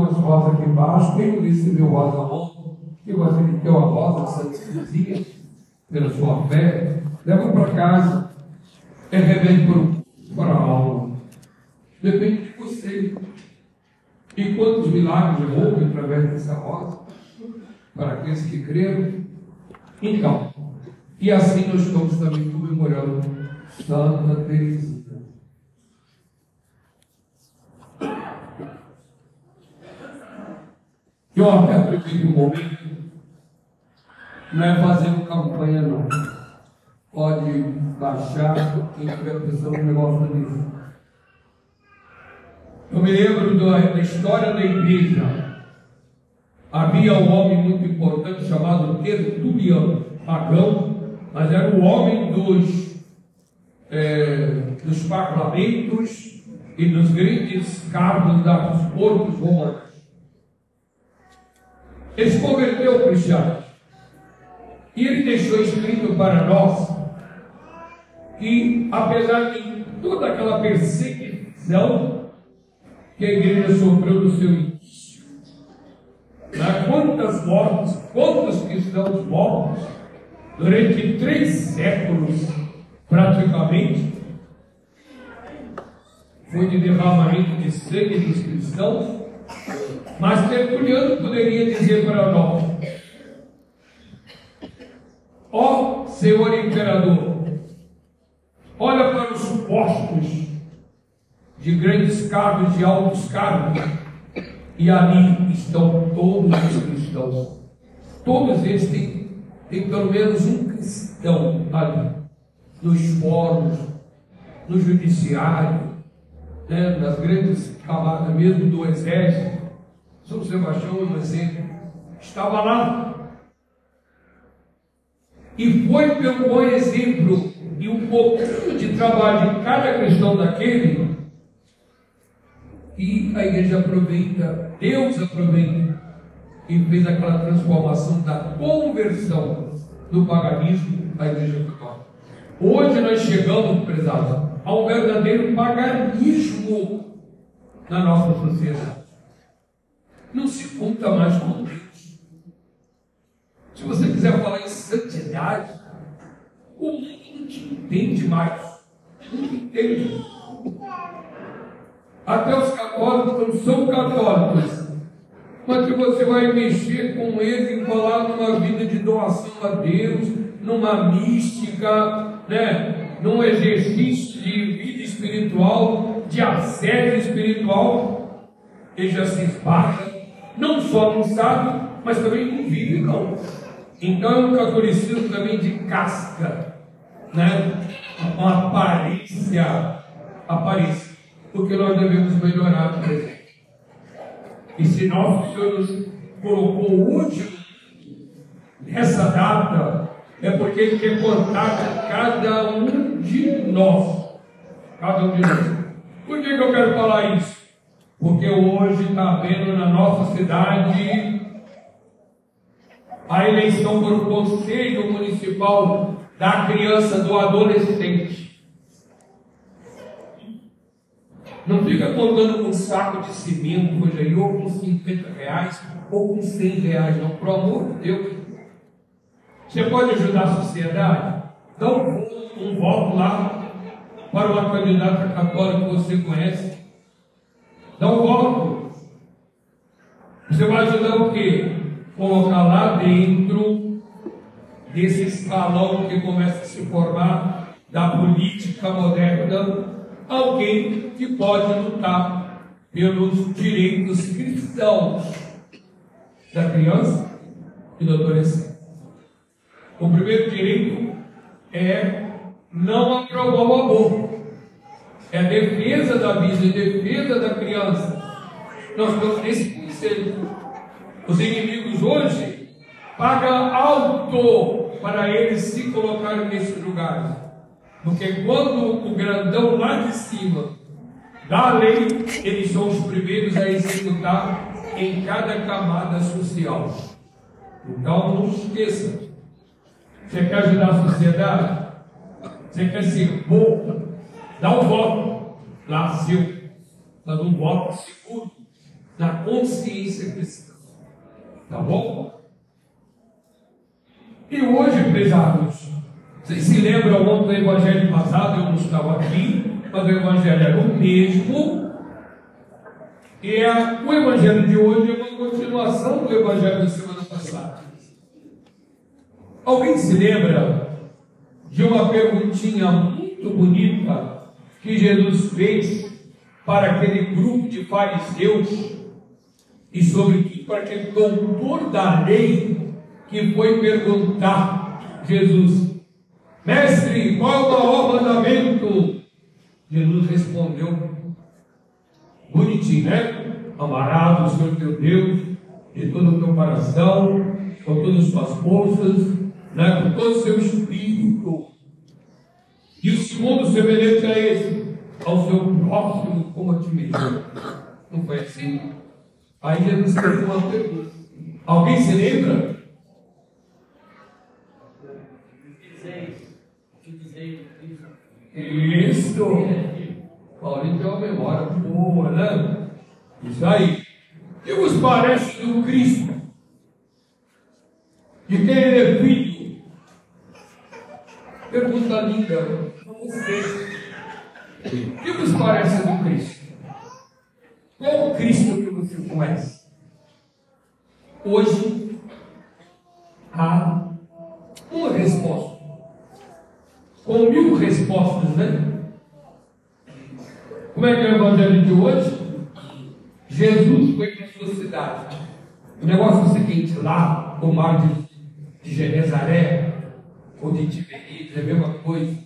umas rosas aqui embaixo. Quem recebeu rosa ontem, que gosta de ter uma rosa santinha, pela sua fé, leva para casa. É remédio para a alma. Depende de você. E quantos milagres houve através dessa rosa? Para aqueles que creram. Então, e assim nós estamos também comemorando Santa Teresinha. E eu até prefiro um momento, não é fazendo campanha não. Pode baixar, quem tiver pensando no negócio disso. Eu me lembro da, da história da igreja. Havia um homem muito importante chamado Tertuliano, pagão, mas era o homem dos, é, dos parlamentos e dos grandes cargos dos corpos romanos. Ele se converteu ao cristianismo. E ele deixou escrito para nós que, apesar de toda aquela perseguição que a igreja sofreu no seu início, né? quantas mortes, quantos cristãos mortos durante três séculos, praticamente, foi de derramamento de sangue dos cristãos, mas Tertuliano poderia dizer para nós: Ó Senhor Imperador, olha para os postos de grandes cargos, de altos cargos, e ali estão todos os cristãos. Todos eles têm, têm pelo menos um cristão ali, nos fóruns, no judiciário, né, nas grandes camadas mesmo do exército. São Sebastião é um exemplo. Estava lá. E foi pelo bom exemplo e um pouquinho de trabalho de cada cristão daquele que a igreja aproveita, Deus aproveita e fez aquela transformação da conversão do paganismo à igreja católica. Hoje nós chegamos, prezados, a um verdadeiro paganismo na nossa sociedade. Não se conta mais com Deus. Se você quiser falar em santidade, o mundo não te entende mais. Não entende. Até os católicos não são católicos. Mas que você vai mexer com eles falar numa vida de doação a Deus, numa mística, né? num exercício de vida espiritual, de assédio espiritual, ele já se esbarra, não só não sabe, mas também vive não. Então é um catolicismo também de casca, né? uma aparência, aparência, porque nós devemos melhorar o presente. E se nosso Senhor nos colocou hoje, nessa data, é porque Ele quer contar com cada um de nós. Cada um de nós. Por que, que eu quero falar isso? Porque hoje está havendo na nossa cidade a eleição para o Conselho Municipal da Criança, do Adolescente. Não fica contando com um saco de cimento hoje aí, ou com 50 reais, ou com 100 reais, não. Pro amor de Deus. Você pode ajudar a sociedade? Dá um, um voto lá para uma candidata católica que você conhece. Dá um voto. Você vai ajudar o quê? Colocar lá dentro desse escalão que começa a se formar da política moderna alguém que pode lutar pelos direitos cristãos da criança e do adolescente. O primeiro direito é não aprovar o aborto. É a defesa da vida, a defesa da criança. Nós estamos nesse conselho. Os inimigos hoje pagam alto para eles se colocarem nesses lugares. Porque quando o grandão lá de cima dá a lei, eles são os primeiros a executar em cada camada social. Então não esqueça. Você quer ajudar a sociedade? Você quer ser bom? Dá um voto lá seu. Mas um voto seguro. na consciência cristã. Tá bom? E hoje, pesados, vocês se lembram ontem do evangelho passado, eu não estava aqui, mas o evangelho era o mesmo. E é, o evangelho de hoje é uma continuação do evangelho da semana passada. Alguém se lembra de uma perguntinha muito bonita que Jesus fez para aquele grupo de fariseus e sobretudo para aquele doutor da lei que foi perguntar Jesus, mestre, qual é o maior mandamento? Jesus respondeu, bonitinho, né? Amarás o Senhor teu Deus de todo o teu coração, com todas as tuas forças, né? com todo o seu espírito. E o segundo semelhante a esse, ao seu próximo como a ti mesmo. Não foi assim? Aí Jesus fez uma pergunta. Alguém se lembra? Isso! Paulinho tem uma memória boa, né? Isso aí. Que vos parece do Cristo? De quem ele é filho? Pergunta linda vocês. O que vos parece do Cristo? Qual o Cristo que você conhece? Hoje há uma resposta. Com mil respostas, né? Como é que é o evangelho de hoje? Jesus foi para a sua cidade. O negócio é o seguinte, lá, o mar de, de Genezaré, ou de Tiberíades, é a mesma coisa.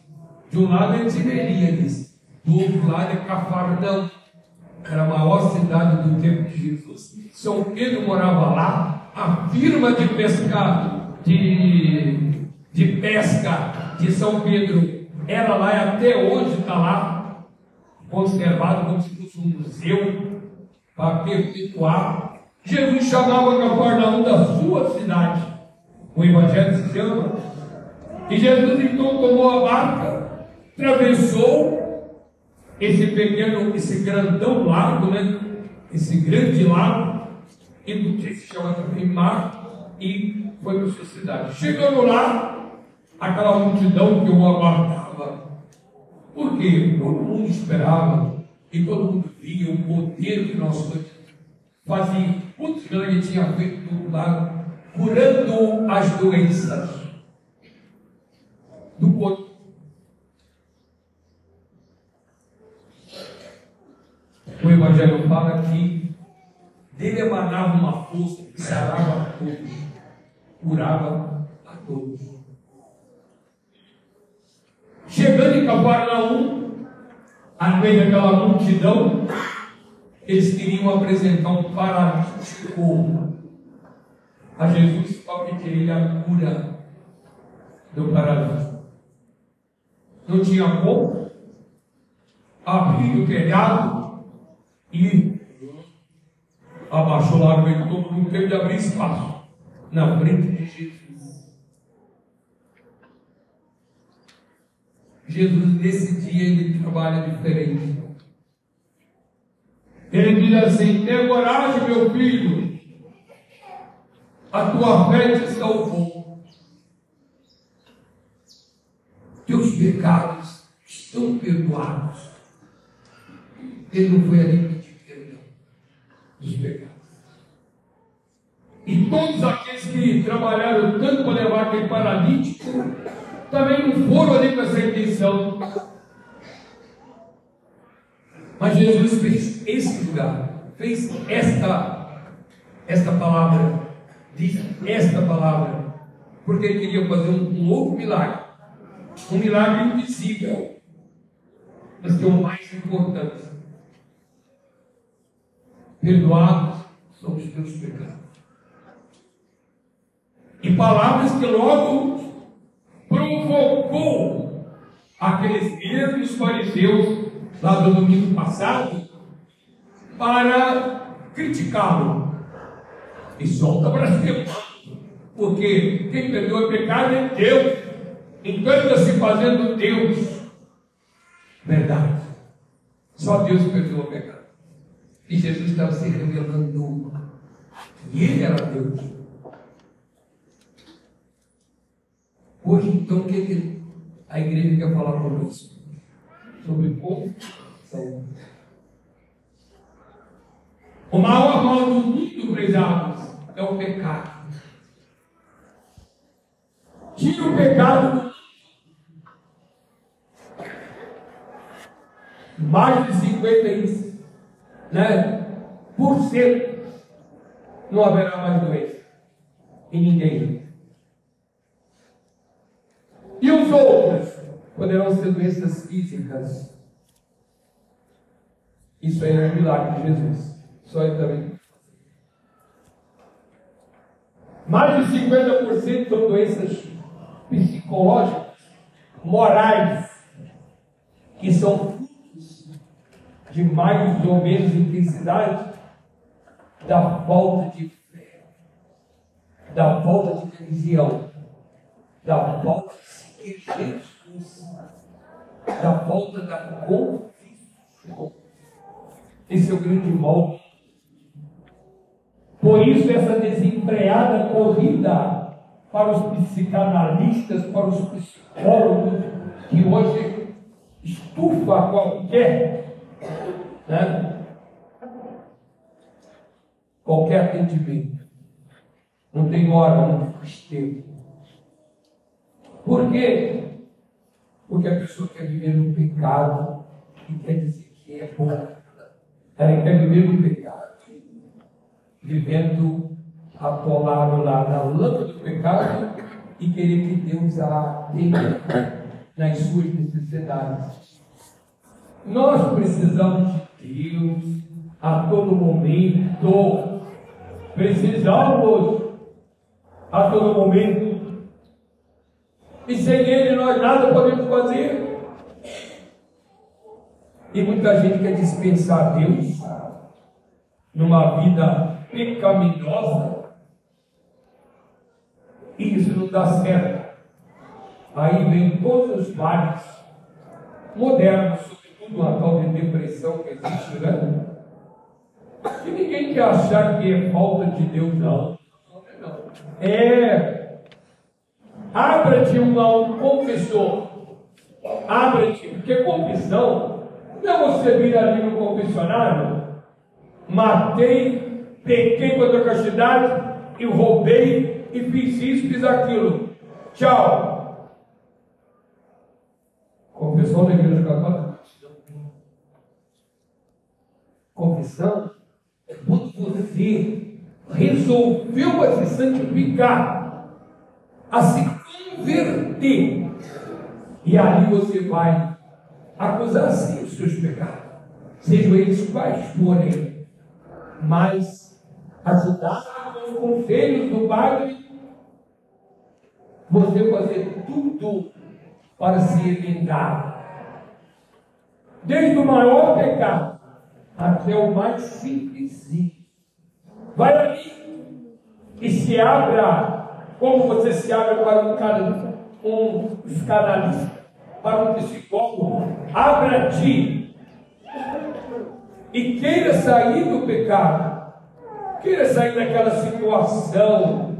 De um lado é Tiberíades, do outro lado é Cafarnaum era a maior cidade do tempo de Jesus. São Pedro morava lá, a firma de pescado, de, de pesca de São Pedro era lá e até hoje está lá, conservado como se fosse um museu para perpetuar. Jesus chamava Cafarnaum da sua cidade. O Evangelho se chama. E Jesus então tomou a barca, atravessou esse pequeno, esse grandão lago, né? Esse grande lago, e que se chama também mar, e foi para sua cidade. Chegando lá, aquela multidão que o aguardava. Porque todo mundo esperava e todo mundo via o poder que nós fazia. Quantos ele tinha feito do lago, curando as doenças do corpo o Evangelho fala que dele emanava uma força que sarava a todos, curava a todos. Chegando em Cafarnaum, a meio daquela multidão, eles queriam apresentar um paralítico a Jesus para pedir ele a cura do paralítico. Não tinha como abrir o telhado e abaixou lá no meio de todo mundo, teve de abrir espaço na frente de Jesus. Jesus, nesse dia, ele trabalha diferente. Ele diz assim: Tenha coragem, meu filho, a tua fé te salvou. Teus pecados estão perdoados. Ele não foi ali dos pecados. E todos aqueles que trabalharam tanto para levar aquele paralítico, também não foram ali com essa intenção. Mas Jesus fez esse lugar, fez esta, esta palavra, diz esta palavra, porque ele queria fazer um, um outro milagre, um milagre invisível, mas que é o mais importante perdoados são os teus pecados. E palavras que logo provocou aqueles mesmos fariseus lá do domingo passado para criticá-lo. E solta blasfemando. Porque quem perdoa pecado é Deus. Encanta-se fazendo Deus. Verdade. Só Deus perdoa o pecado. Que Jesus estava se revelando que ele era Deus. Hoje, então, o que, que a igreja quer falar conosco? Sobre confissão. O maior mal do mundo, prezados, é o pecado. Tira o pecado do. Mais de 50 né, por cento não haverá mais doença em ninguém. E os outros poderão ser doenças físicas. Isso aí é um milagre de Jesus. Só ele também. Mais de 50% são doenças psicológicas, morais, que são de mais ou menos intensidade da falta de fé, da falta de religião, da falta de seguir Jesus, da falta da convicção. Esse é o grande mal. Por isso, essa desempregada corrida para os psicanalistas, para os psicólogos, que hoje estufa qualquer, né? qualquer atendimento. Não tem hora, não faz tempo. Por quê? Porque a pessoa quer viver no pecado e quer dizer que é bom. Ela quer viver no pecado, vivendo atolado lá na lama do pecado e querer que Deus a atenda nas suas necessidades. Nós precisamos Deus a todo momento. Precisamos a todo momento. E sem Ele nós nada podemos fazer. E muita gente quer dispensar Deus numa vida pecaminosa e isso não dá certo. Aí vem todos os males modernos, sobretudo a tal de depressão que existe, né? E ninguém quer achar que é falta de Deus, não. É. Abra-te um, um confessor. Abra-te, porque confissão não é você vir ali no confessionário, matei, pequei contra a castidade e roubei e fiz isso, fiz aquilo. Tchau. Confissão da igreja católica. Confissão é quando você resolveu a se santificar, a se converter. E ali você vai acusar sim os seus pecados, sejam eles quais forem, mas ajudar com os conselhos do Padre você fazer tudo para se emendar. Desde o maior pecado até o mais simples. Vai ali e se abra, como você se abre para um, cara, um psicanalista, para um psicólogo. Abra-te e queira sair do pecado, queira sair daquela situação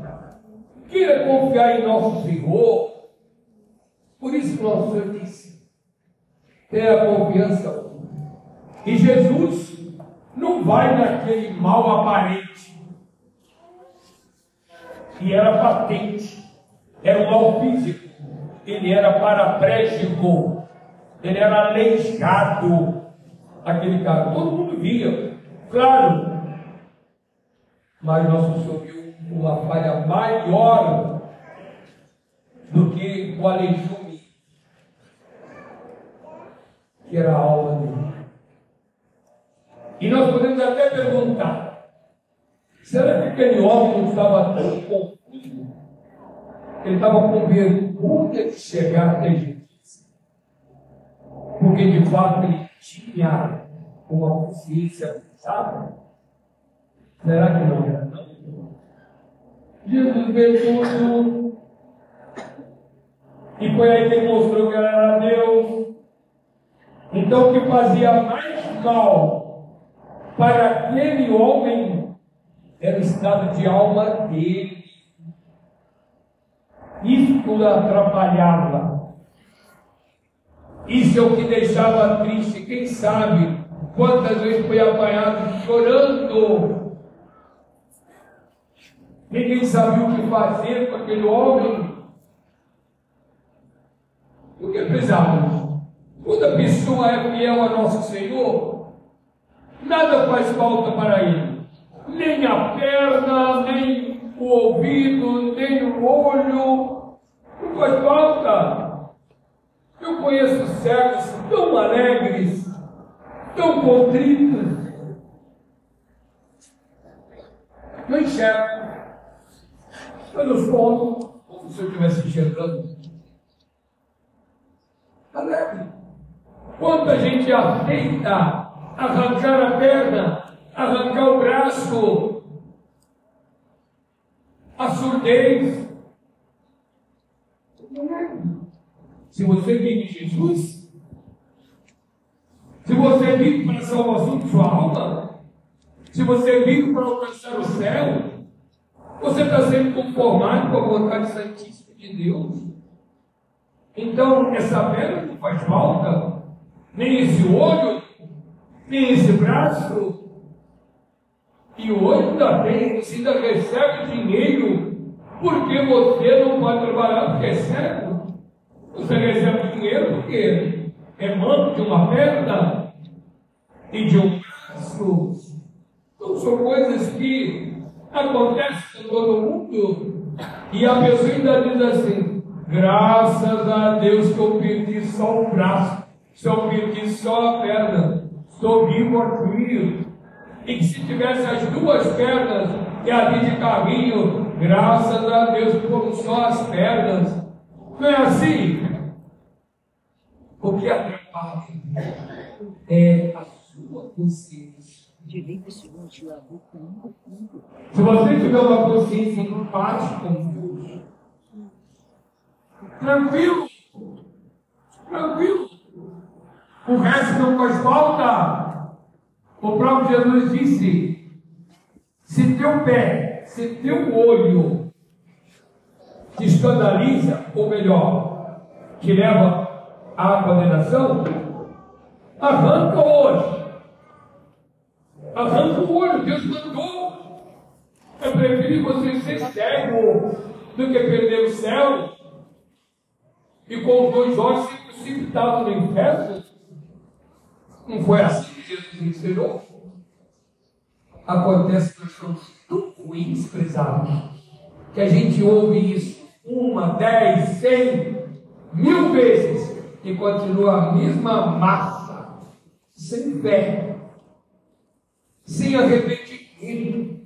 queira confiar em nosso Senhor. Por isso que nosso Senhor disse: tenha confiança. E Jesus vai naquele mal aparente, que era patente, era um mal físico, ele era paraplégico, ele era aleijado, aquele cara. Todo mundo via, claro. Mas nosso Senhor viu uma falha maior do que o aleijume, que era a alma dele. E nós podemos até perguntar: será que aquele homem não estava tão confuso? Ele estava com vergonha de chegar até Jesus. Porque de fato ele tinha uma consciência sabe? Será que não era? Jesus fez tudo. E foi aí que ele mostrou que era Deus. Então o que fazia mais mal para aquele homem era o estado de alma dele. Isso atrapalhava. Isso é o que deixava triste. Quem sabe quantas vezes foi apanhado chorando. Ninguém sabia o que fazer com aquele homem. O que precisávamos? Toda pessoa é fiel a nosso Senhor. Nada faz falta para ele. Nem a perna, nem o ouvido, nem o olho. Não faz falta. Eu conheço cegos tão alegres, tão contritos. Eu enxergo. Eu não escondo como se eu estivesse enxergando. Alegre. Quanta gente aceita arrancar a perna, arrancar o braço, a surdez. Se você vive Jesus, se você vive para a salvação de sua alma, se você vive para alcançar o céu, você está sendo conformado com a vontade santíssima de Deus. Então, essa perna não faz falta, nem esse olho, esse braço. E hoje ainda tem, você ainda recebe dinheiro, porque você não pode trabalhar porque é cego. Você recebe dinheiro porque é mano de uma perna e de um braço. Então são coisas que acontecem com todo mundo. E a pessoa ainda diz assim, graças a Deus que eu perdi só o braço se eu perdi só a perna, estou vivo aqui. E que se tivesse as duas pernas e ali de carrinho, graças a Deus foram só as pernas. Não é assim? O que atrapalha é a sua consciência. Se você tiver uma consciência em paz com Deus, tranquilo, tranquilo, o resto não faz falta. O próprio Jesus disse: se teu pé, se teu olho te escandaliza, ou melhor, te leva à condenação, arranca hoje. Arranca o olho, Deus mandou. Eu preferi você ser cego do que perder o céu e com os dois olhos ser precipitado no inferno. Não foi assim que Jesus ensinou? Acontece que nós somos tão ruins, prezados, que a gente ouve isso uma, dez, cem, mil vezes e continua a mesma massa, sem fé, sem arrependimento,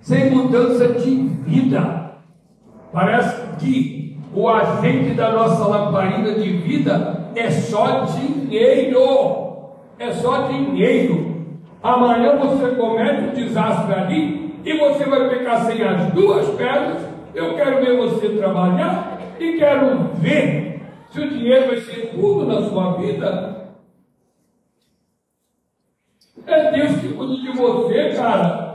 sem mudança de vida. Parece que o agente da nossa lamparina de vida é só dinheiro é só dinheiro. Amanhã você comete um desastre ali e você vai ficar sem as duas pernas. Eu quero ver você trabalhar e quero ver se o dinheiro vai ser tudo na sua vida. É Deus que cuida de você, cara.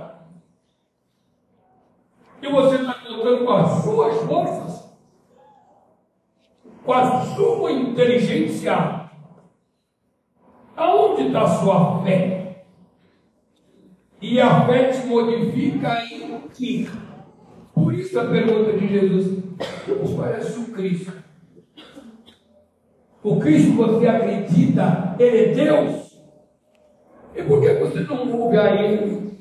E você está contando com as suas forças, com a sua inteligência Aonde está a sua fé? E a fé te modifica em que? Por isso a pergunta de Jesus: Deus parece o Cristo. O Cristo você acredita, Ele é Deus? E por que você não ouve Ele?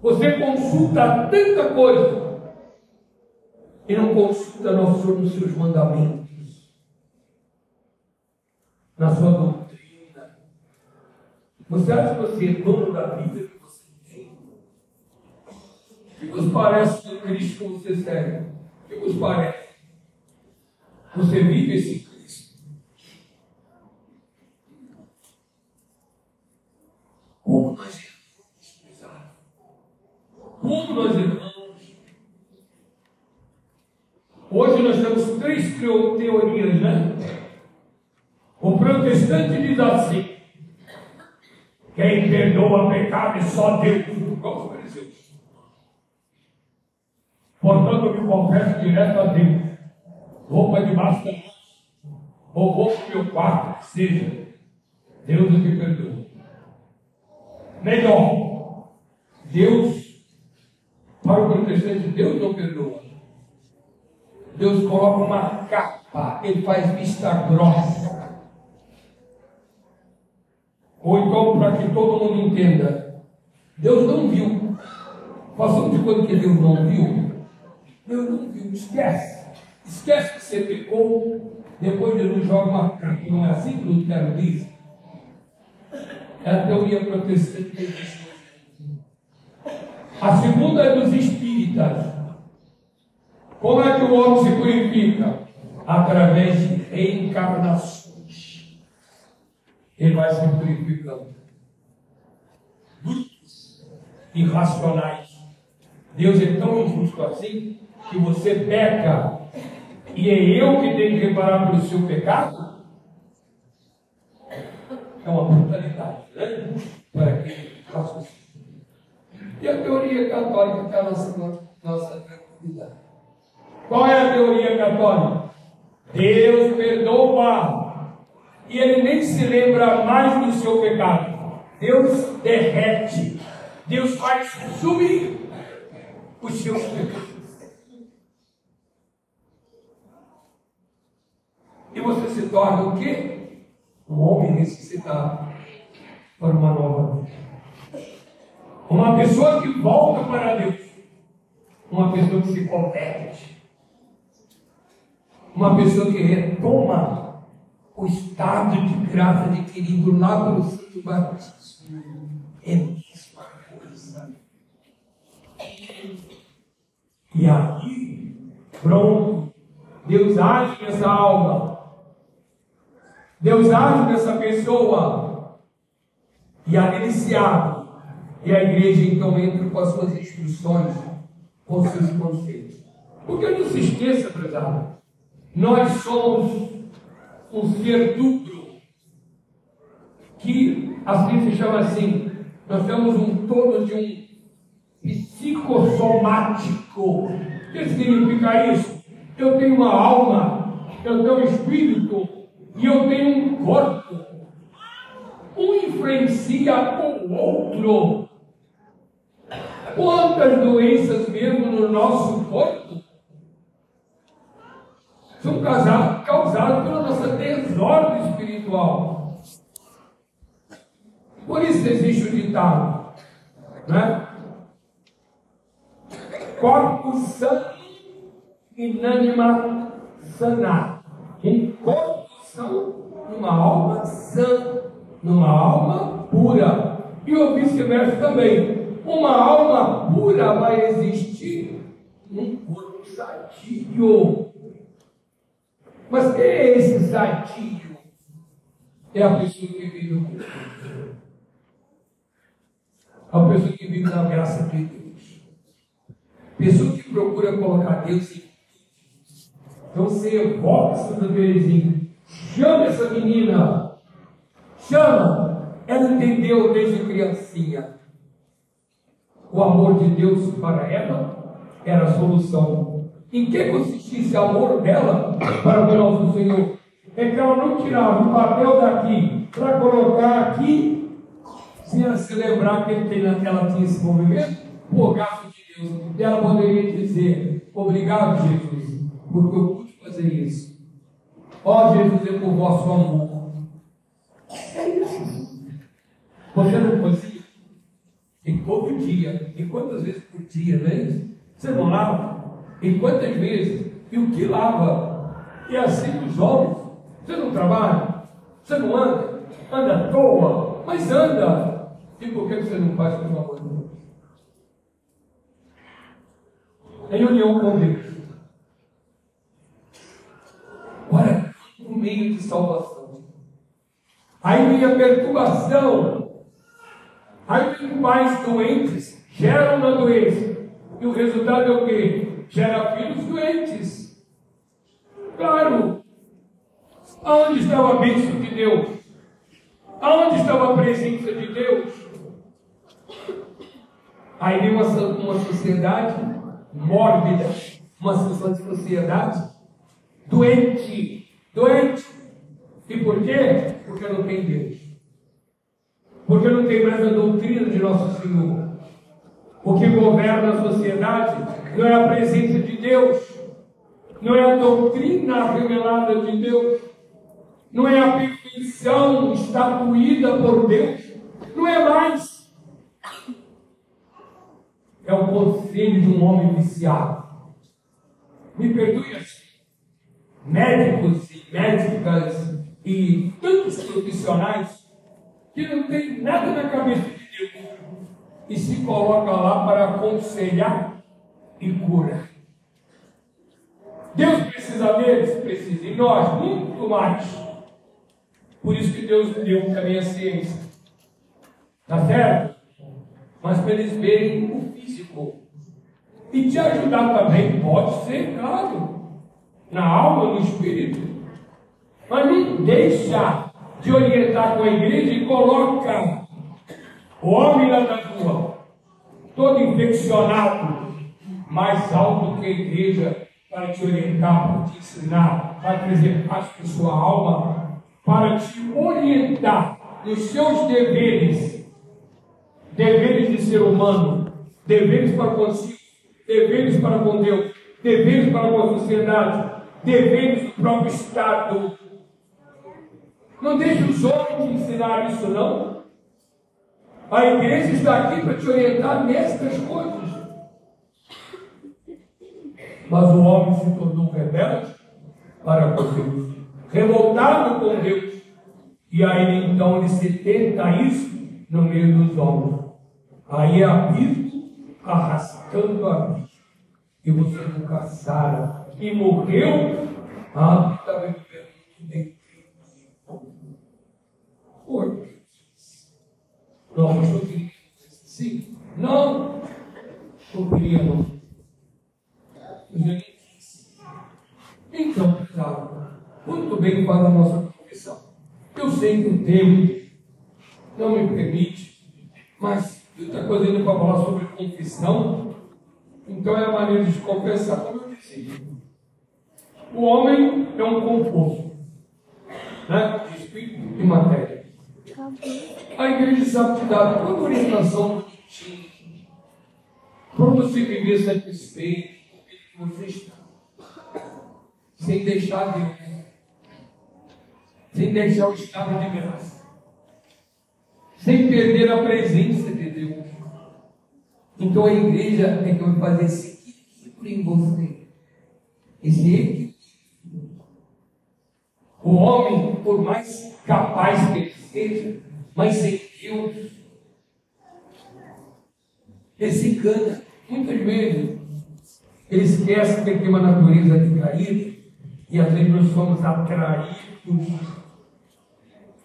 Você consulta tanta coisa e não consulta nos seus mandamentos na sua doutrina. Você acha que você é dono da vida que você tem? O que vos parece do Cristo que você segue? O que vos parece? Você vive esse Cristo? Como nós erramos, Como nós erramos. Hoje nós temos três teorias, né? O protestante diz assim: Quem perdoa pecado é só Deus. Igual os fariseus. Portanto, eu me confesso direto a Deus. Para debaixo da ou vou para meu quarto, que seja. Deus me perdoa. Melhor, Deus, para o protestante, Deus não perdoa. Deus coloca uma capa, ele faz vista grossa. Ou então, para que todo mundo entenda, Deus não viu. Façamos de quando que Deus não viu? Deus não viu, esquece. Esquece que você pecou, depois Jesus joga uma capa. Não é assim que Lutero diz? É a teoria protestante A segunda é dos espíritas. Como é que o homem se purifica? Através de reencarnações. Ele vai se purificando. Brutos, irracionais. Deus é tão injusto assim que você peca e é eu que tenho que reparar pelo seu pecado? É uma brutalidade, né? Para quem raciocina. E a teoria católica que é nossa, nossa tranquilidade. Qual é a teoria católica? Deus perdoa e ele nem se lembra mais do seu pecado. Deus derrete, Deus faz sumir os seus pecados. E você se torna o quê? Um homem necessitado para uma nova vida. Uma pessoa que volta para Deus. Uma pessoa que se converte uma pessoa que retoma o estado de graça adquirido lá pelo Santo Batismo. É a mesma coisa. E aqui, pronto, Deus age nessa alma. Deus age nessa pessoa. E ali ele. E a igreja então entra com as suas instruções, com seus conselhos. Porque não se esqueça, prezado, nós somos um ser duplo, que assim se chama assim, nós temos um todo de um psicossomático. O que significa isso? Eu tenho uma alma, eu tenho um espírito e eu tenho um corpo. Um influencia o outro. Quantas doenças mesmo no nosso corpo são causados pela desordem espiritual. Por isso existe o ditado, né? Corpo sano, inânima sana. Um corpo são numa alma sã, numa alma pura. E o vice-versa também. Uma alma pura vai existir num corpo sadio. Mas quem é esse sadio? É a pessoa que vive no. É a pessoa que vive na graça de Deus. Pessoa que procura colocar Deus em então você evoca Santa Teresinha. Chama essa menina. Chama. Ela entendeu desde criancinha. O amor de Deus para ela era a solução. Em que consistia esse amor dela para o nosso Senhor? Ela não tirava o papel daqui para colocar aqui, sem ela se lembrar que ela tinha esse movimento, o gasto de Deus. E ela poderia dizer: Obrigado, Jesus, porque eu pude fazer isso. Ó Jesus, é por vosso amor. É isso. Você não fazia? E todo dia, e quantas vezes por dia, não é isso? Você não lava? E quantas vezes? E o que lava? E assim os homens. Você não trabalha? Você não anda? Anda à toa? Mas anda! E por que você não faz pelo amor de Deus? Em união com Deus. Olha, um meio de salvação. Aí vem a perturbação. Aí vem pais doentes, geram uma doença. E o resultado é o quê? Gera filhos doentes. Claro. Aonde está a bênção de Deus? Aonde estava a presença de Deus? Aí vem uma, uma sociedade mórbida, uma sociedade doente, doente. E por quê? Porque não tem Deus. Porque não tem mais a doutrina de nosso Senhor. O que governa a sociedade não é a presença de Deus, não é a doutrina revelada de Deus, não é a perfeição estatuída por Deus, não é mais. É o conselho de um homem viciado. Me perdoe assim. Médicos e médicas e tantos profissionais que não tem nada na cabeça de Deus e se coloca lá para aconselhar e curar. Deus precisa deles? Precisa. E nós, muito mais. Por isso que Deus deu também a ciência. Tá certo? Mas para eles verem o físico. E te ajudar também, pode ser, claro. Na alma, no espírito. Mas não deixa de orientar com a igreja e coloca o homem lá da rua, todo infeccionado, mais alto que a igreja, para te orientar, para te ensinar, para trazer paz para sua alma, para te orientar nos seus deveres, deveres de ser humano, deveres para consigo, deveres para com Deus, deveres para com a sociedade, deveres do próprio Estado. Não deixe os homens te ensinar isso, não. A igreja está aqui para te orientar nestas coisas. Mas o homem se tornou rebelde para com Deus, revoltado com Deus. E aí então ele se tenta isso no meio dos homens. Aí é abismo arrastando a vida. E você nunca sara. E morreu. Ah, está vivendo bem. Por nós não queríamos sim. Não, não queríamos. Então, muito bem para a nossa confissão. Eu sei que o tempo não me permite, mas está coisa indo para falar sobre confissão, então é a maneira de confessar, como eu disse. O homem é um composto né, de espírito e matéria. A igreja sabe te dar toda orientação bonitinha para você viver você está. Sem deixar Deus. Sem deixar o estado de graça. Sem perder a presença de Deus. Então a igreja tem que fazer esse equilíbrio em você. Esse equilíbrio. O homem, por mais capaz que ele seja, mas sem Deus, ele se. Muitas vezes, ele esquece que tem uma natureza de cair, e às vezes nós somos atraídos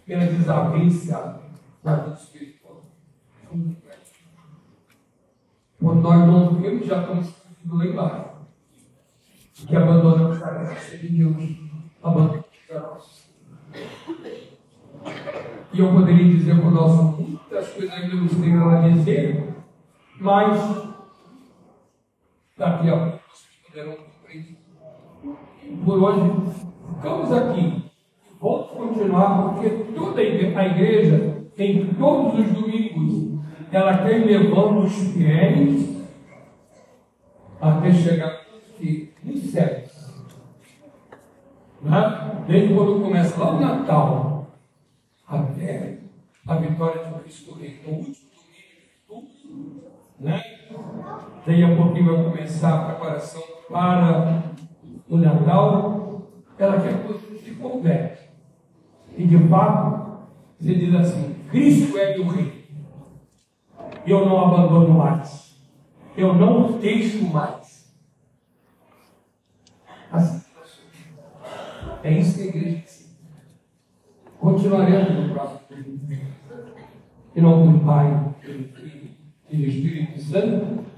pela desavença da vida espiritual. Quando nós não vemos, já estamos lá embaixo. Que abandonamos a graça de Deus, abandonamos a nossa. E eu poderia dizer por nós muitas coisas ainda nos tenho a dizer, mas daqui vocês poderão. Por hoje, ficamos aqui. Vamos continuar, porque toda a igreja, em todos os domingos, ela quer levando os fiéis até chegar aqui no céu. Né? Desde quando começa lá o Natal, até a vitória de Cristo Rei. No último domingo de tudo, né? Daí a pouquinho vai começar a preparação para o Natal. Ela quer que você se converte. E de fato, você diz assim: Cristo é meu Rei. Eu não abandono mais. Eu não deixo mais. Assim, é isso que a igreja Continuaremos no próximo. Em nome do Pai, e do Espírito Santo.